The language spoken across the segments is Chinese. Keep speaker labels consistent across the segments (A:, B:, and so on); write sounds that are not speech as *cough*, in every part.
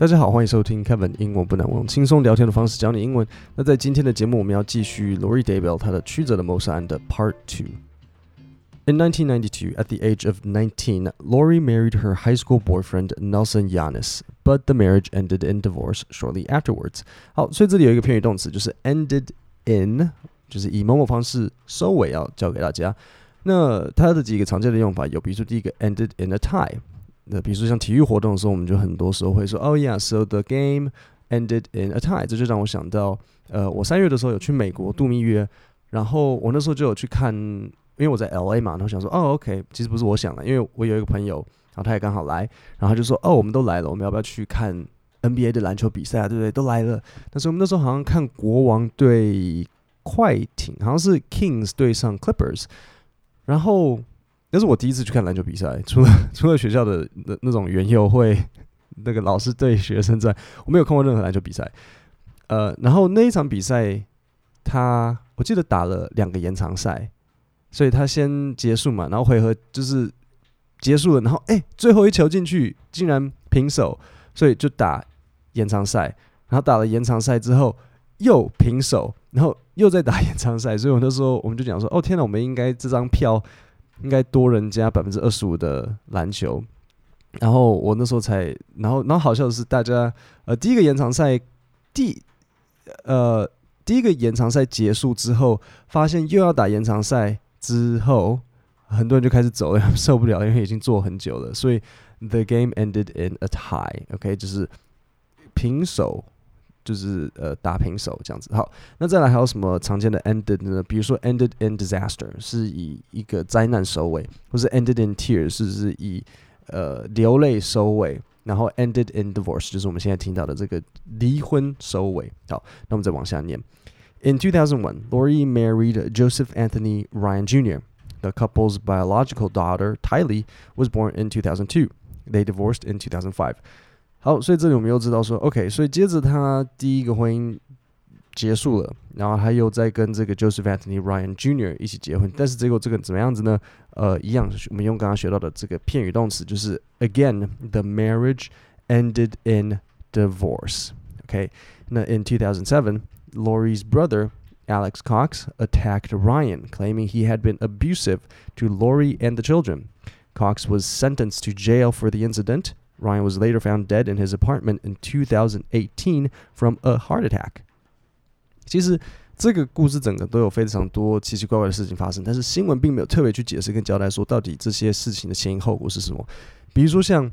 A: 大家好，欢迎收听 Kevin 英文不难忘，轻松聊天的方式教你英文。那在今天的节目，我们要继续 Lori Daybell 她的曲折的谋杀案的 Part Two。In 1992, at the age of 19, Lori married her high school boyfriend Nelson Yanis, but the marriage ended in divorce shortly afterwards. 好，所以这里有一个片语动词，就是 ended in，就是以某某方式收尾，要教给大家。那它的几个常见的用法有，比如说第一个 ended in a tie。 那比如说像体育活动的时候，我们就很多时候会说，Oh yeah, so the game ended in a tie。这就让我想到，呃，我三月的时候有去美国度蜜月，然后我那时候就有去看，因为我在 LA 嘛，然后想说，哦，OK，其实不是我想的，因为我有一个朋友，然后他也刚好来，然后就说，哦，我们都来了，我们要不要去看 NBA 的篮球比赛啊？对不对？都来了。但是我们那时候好像看国王对快艇，好像是 Kings 对上 Clippers，然后。那是我第一次去看篮球比赛，除了 *laughs* 除了学校的那那种园游会，那个老师对学生在，我没有看过任何篮球比赛。呃，然后那一场比赛，他我记得打了两个延长赛，所以他先结束嘛，然后回合就是结束了，然后哎，最后一球进去竟然平手，所以就打延长赛，然后打了延长赛之后又平手，然后又在打延长赛，所以我那时候我们就讲说，哦天哪，我们应该这张票。应该多人家百分之二十五的篮球，然后我那时候才，然后然后好笑的是，大家呃第一个延长赛第呃第一个延长赛结束之后，发现又要打延长赛之后，很多人就开始走了，*laughs* 受不了，因为已经坐很久了，所以 the game ended in a tie，OK，就是平手。就是呃打平手这样子，好，那再来还有什么常见的 ended 呢？比如说 ended in disaster 是以一个灾难收尾，或是 ended in tears 是是以呃流泪收尾，然后 ended in divorce 就是我们现在听到的这个离婚收尾。好，那我们再往下念。In 2001, Lori married Joseph Anthony Ryan Jr. The couple's biological daughter Tylee was born in 2002. They divorced in 2005. 好，所以这里我们又知道说，OK，所以接着他第一个婚姻结束了，然后他又在跟这个 Joseph Anthony Ryan Jr. 一起结婚，但是结果这个怎么样子呢？呃，一样，我们用刚刚学到的这个片语动词，就是 Again，the marriage ended in divorce。OK，那 in 2007，Lori's brother Alex Cox attacked Ryan, claiming he had been abusive to Lori and the children. Cox was sentenced to jail for the incident. Ryan was later found dead in his apartment in 2018 from a heart attack。其实这个故事整个都有非常多奇奇怪怪的事情发生，但是新闻并没有特别去解释跟交代说到底这些事情的前因后果是什么。比如说像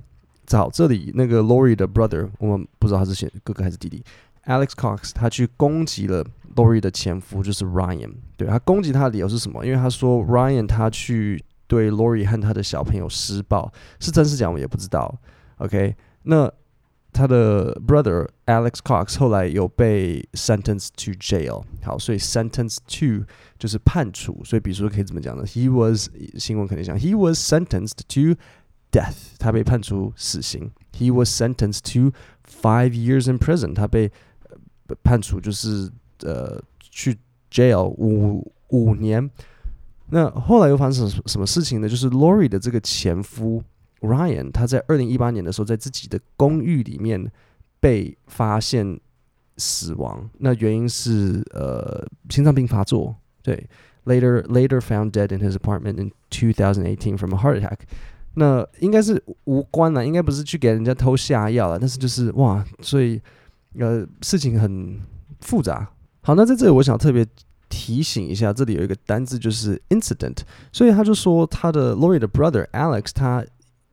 A: 找这里那个 Lori 的 brother，我们不知道他是哥哥还是弟弟，Alex Cox，他去攻击了 Lori 的前夫，就是 Ryan。对，他攻击他的理由是什么？因为他说 Ryan 他去对 Lori 和他的小朋友施暴，是真是假我也不知道。OK，那他的 brother Alex Cox 后来有被 sentenced to jail。好，所以 sentenced to 就是判处，所以比如说可以怎么讲呢？He was 新闻肯定讲，He was sentenced to death。他被判处死刑。He was sentenced to five years in prison。他被判处就是呃去 jail 五五年。那后来又发生什什么事情呢？就是 Lori 的这个前夫。 Ryan 他在二零一八年的时候，在自己的公寓里面被发现死亡。那原因是呃心脏病发作。对，later later found dead in his apartment in 2018 from a heart attack。那应该是无关了，应该不是去给人家偷下药了。但是就是哇，所以呃事情很复杂。好，那在这里我想特别提醒一下，这里有一个单字就是 incident。所以他就说他的 Lori 的 brother Alex 他。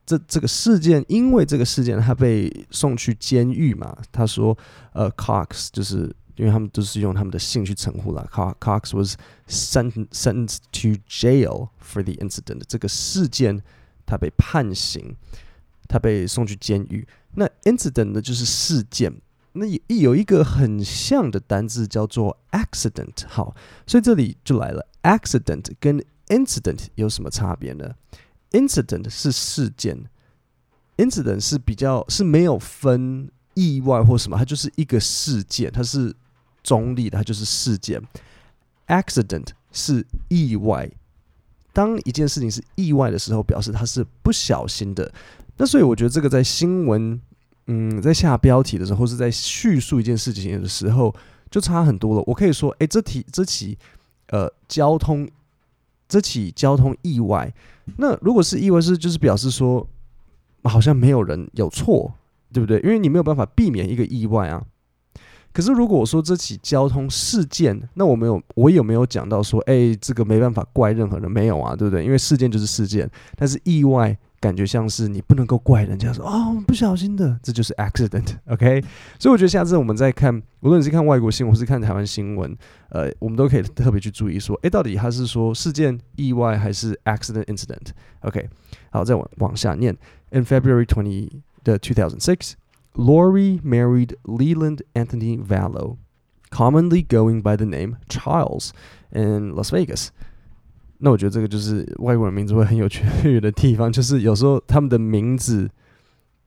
A: 这这个事件，因为这个事件，他被送去监狱嘛。他说，呃，Cox 就是因为他们都是用他们的姓去称呼了。Cox was sentenced sentenced to jail for the incident。这个事件，他被判刑，他被送去监狱。那 incident 呢，就是事件。那有有一个很像的单字叫做 accident。好，所以这里就来了，accident 跟 incident 有什么差别呢？Incident 是事件，incident 是比较是没有分意外或什么，它就是一个事件，它是中立的，它就是事件。Accident 是意外，当一件事情是意外的时候，表示它是不小心的。那所以我觉得这个在新闻嗯，在下标题的时候，或是在叙述一件事情的时候，就差很多了。我可以说，诶，这题这起呃交通这起交通意外，那如果是意外，是就是表示说好像没有人有错，对不对？因为你没有办法避免一个意外啊。可是如果我说这起交通事件，那我没有我有没有讲到说，诶，这个没办法怪任何人，没有啊，对不对？因为事件就是事件，但是意外。感觉像是你不能够怪人家说哦，不小心的，这就是 accident，OK？、所以我觉得下次我们再看，无论你是看外国新闻或是看台湾新闻，呃，我们都可以特别去注意说，诶，到底他是说事件意外还是 accident incident？OK？、好，再往往下念。In February twenty 的 two thousand six，Lori married Leland Anthony Vallo, commonly going by the name Charles in Las Vegas。那我觉得这个就是外国人名字会很有趣的地方，就是有时候他们的名字，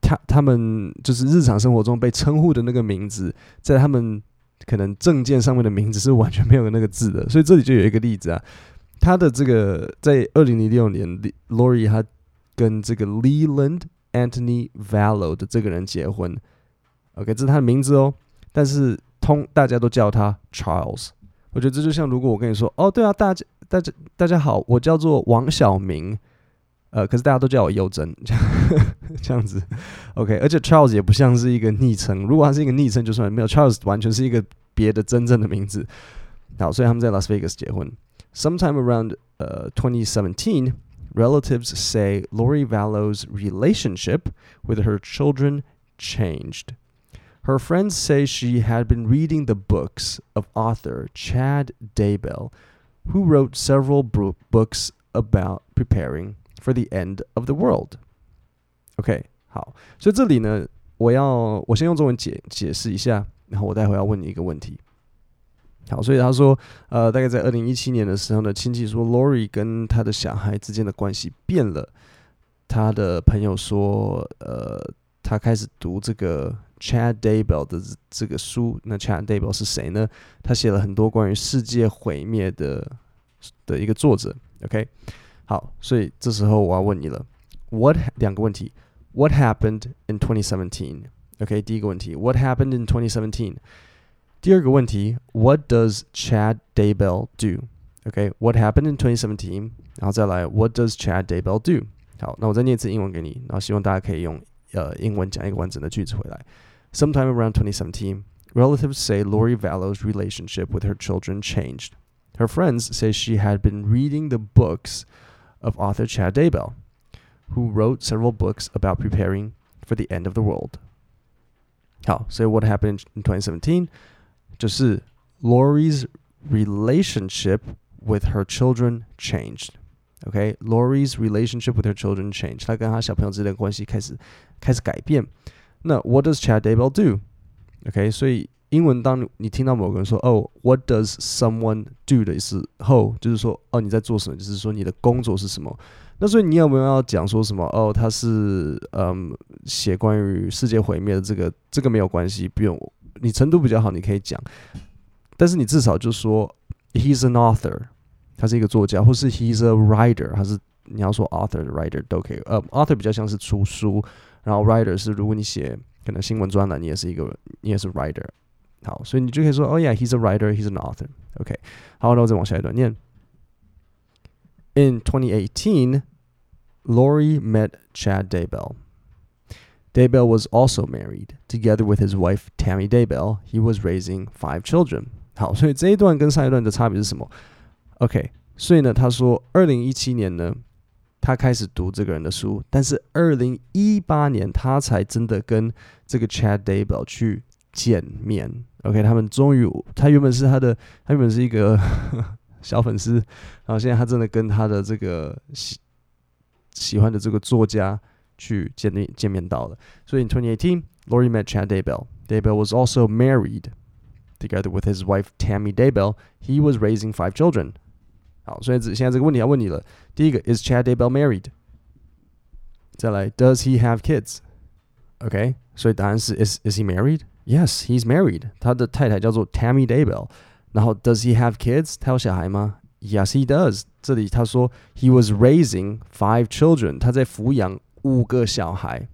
A: 他他们就是日常生活中被称呼的那个名字，在他们可能证件上面的名字是完全没有那个字的。所以这里就有一个例子啊，他的这个在二零零六年，Lori 他跟这个 Leland Anthony Vallo 的这个人结婚，OK，这是他的名字哦，但是通大家都叫他 Charles。我觉得这就像如果我跟你说，哦，对啊，大家。大家大家好，我叫做王晓明，呃，可是大家都叫我优珍，这样这样子，OK。而且 Charles 也不像是一个昵称，如果他是一个昵称就算，没有 Charles 完全是一个别的真正的名字。好，所以他们在 Las Vegas 结婚。Sometime around 呃、uh, 2017, relatives say Lori Vallo's relationship with her children changed. Her friends say she had been reading the books of author Chad Daybell. Who wrote several books about preparing for the end of the world? OK，好，所以这里呢，我要我先用中文解解释一下，然后我待会要问你一个问题。好，所以他说，呃，大概在二零一七年的时候呢，亲戚说，Lori 跟他的小孩之间的关系变了。他的朋友说，呃， 他开始读这个。Chad Daybell 的这个书，那 Chad Daybell 是谁呢？他写了很多关于世界毁灭的的一个作者。OK，好，所以这时候我要问你了，What 两个问题？What happened in 2017？OK，第一个问题，What happened in 2017？第二个问题，What does Chad Daybell do？OK，What happened in 2017？然后再来，What does Chad Daybell do？好，那我再念一次英文给你，然后希望大家可以用 呃英文讲一个完整的句子回来。Sometime around 2017, relatives say Lori Vallow's relationship with her children changed. Her friends say she had been reading the books of author Chad Daybell, who wrote several books about preparing for the end of the world. 好，所以 what happened in 2017就是 Lori's relationship with her children changed. Okay, Lori's relationship with her children changed. 她跟她小朋友之间的关系开始开始改变。那 What does Chad Daybell do？OK，okay, 所以英文当你听到某个人说哦，What does someone do 的时候，就是说哦你在做什么，就是说你的工作是什么。那所以你有没有要讲说什么？哦，他是嗯写关于世界毁灭的这个，这个没有关系，不用。你程度比较好，你可以讲。但是你至少就说 He's an author，他是一个作家，或是 He's a writer，他是你要说 author writer 都可以。呃，author 比较像是出书。然后 writer 是如果你写可能新闻专栏，你也是一个你也是 writer。好，所以你就可以说，Oh yeah, he's a writer, he's an author. OK，好，那我再往下一段念。In 2018, Lori met Chad Daybell. Daybell was also married. Together with his wife Tammy Daybell, he was raising five children. 好，所以这一段跟上一段的差别是什么 ？OK，所以呢，他说，二零一七年呢。他开始读这个人的书，但是二零一八年他才真的跟这个 Chad Daybell 去见面。OK，他们终于，他原本是他的，他原本是一个小粉丝，然后现在他真的跟他的这个喜喜欢的这个作家去见面见面到了。所以 in 2018, Lori met Chad Daybell. Daybell was also married. Together with his wife Tammy Daybell, he was raising five children. 好，所以现在这个问题要问你了。第一个，Is Chad Daybell married？再来，Does he have kids？OK，所以答案是 Is Is he married？Yes, he's married。他的太太叫做 Tammy Daybell。然后，Does he have kids？他有小孩吗？Yes, he does。这里他说 He was raising five children。他在抚养五个小孩。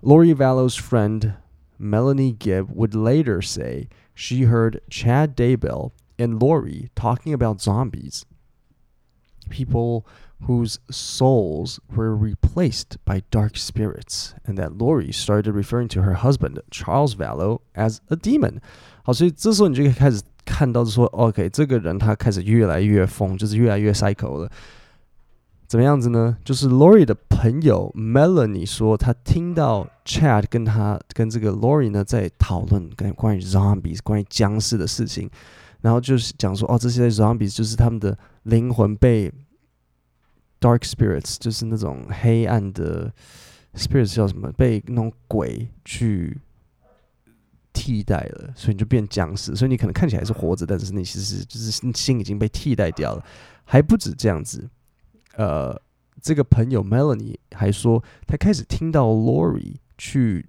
A: Lori Vallow's friend Melanie Gibb would later say she heard Chad Daybell and Lori talking about zombies, people whose souls were replaced by dark spirits, and that Lori started referring to her husband Charles Vallow as a demon。好，所以这时候你就可以开始看到说，OK，这个人他开始越来越疯，就是越来越 psycho 了。怎么样子呢？就是 Lori 的朋友 Melanie 说，他听到 Chad 跟他跟这个 Lori 呢在讨论跟关于 zombies 关于僵尸的事情， 然后就是讲说，哦，这些 zombies 就是他们的灵魂被 dark spirits，就是那种黑暗的 spirits 叫什么？被那种鬼去替代了，所以你就变僵尸。所以你可能看起来是活着，但是你其实就是心已经被替代掉了。还不止这样子。呃，这个朋友 Melanie 还说，他开始听到 Lori 去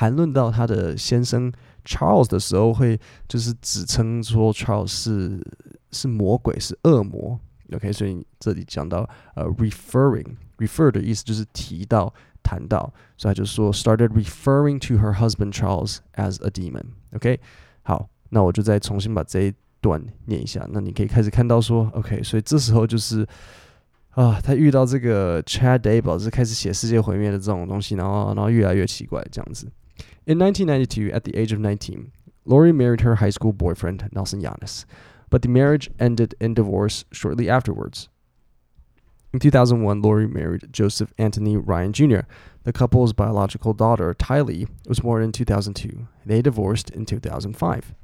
A: 谈论到他的先生 Charles 的时候，会就是指称说 Charles 是是魔鬼，是恶魔。OK，所以这里讲到呃，referring，refer 的意思就是提到、谈到，所以他就说 started referring to her husband Charles as a demon。OK，好，那我就再重新把这一段念一下，那你可以开始看到说，OK，所以这时候就是。啊，他遇到这个 Chad Daybell 是开始写世界毁灭的这种东西，然后然后越来越奇怪这样子。In 1992, at the age of 19, Lori married her high school boyfriend Nelson Yanis, but the marriage ended in divorce shortly afterwards. In 2001, Lori married Joseph Anthony Ryan Jr. The couple's biological daughter, Tylee, was born in 2002. They divorced in 2005.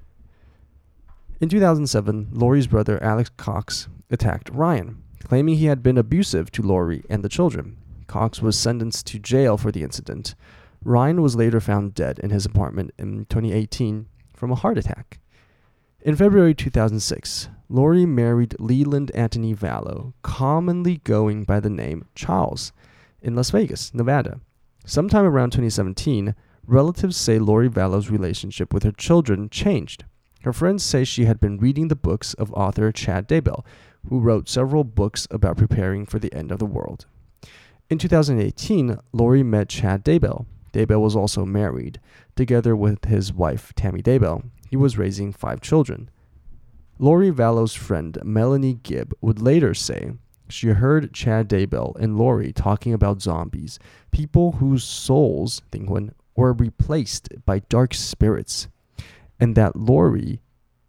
A: In 2007, Lori's brother Alex Cox attacked Ryan claiming he had been abusive to Lori and the children. Cox was sentenced to jail for the incident. Ryan was later found dead in his apartment in 2018 from a heart attack. In February 2006, Lori married Leland Anthony Vallow, commonly going by the name Charles, in Las Vegas, Nevada. Sometime around 2017, relatives say Lori Vallow's relationship with her children changed. Her friends say she had been reading the books of author Chad Daybell, who wrote several books about preparing for the end of the world. In 2018, Lori met Chad Daybell. Daybell was also married. Together with his wife, Tammy Daybell, he was raising five children. Lori Vallow's friend, Melanie Gibb, would later say she heard Chad Daybell and Lori talking about zombies, people whose souls, 灵魂, were replaced by dark spirits, and that Lori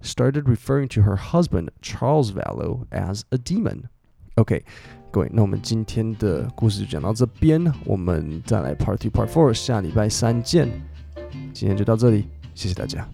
A: started referring to her husband Charles Vallow as a demon. OK，各位，那我们今天的故事就讲到这边，我们再来 Part Two、Part Four，下礼拜三见。今天就到这里，谢谢大家。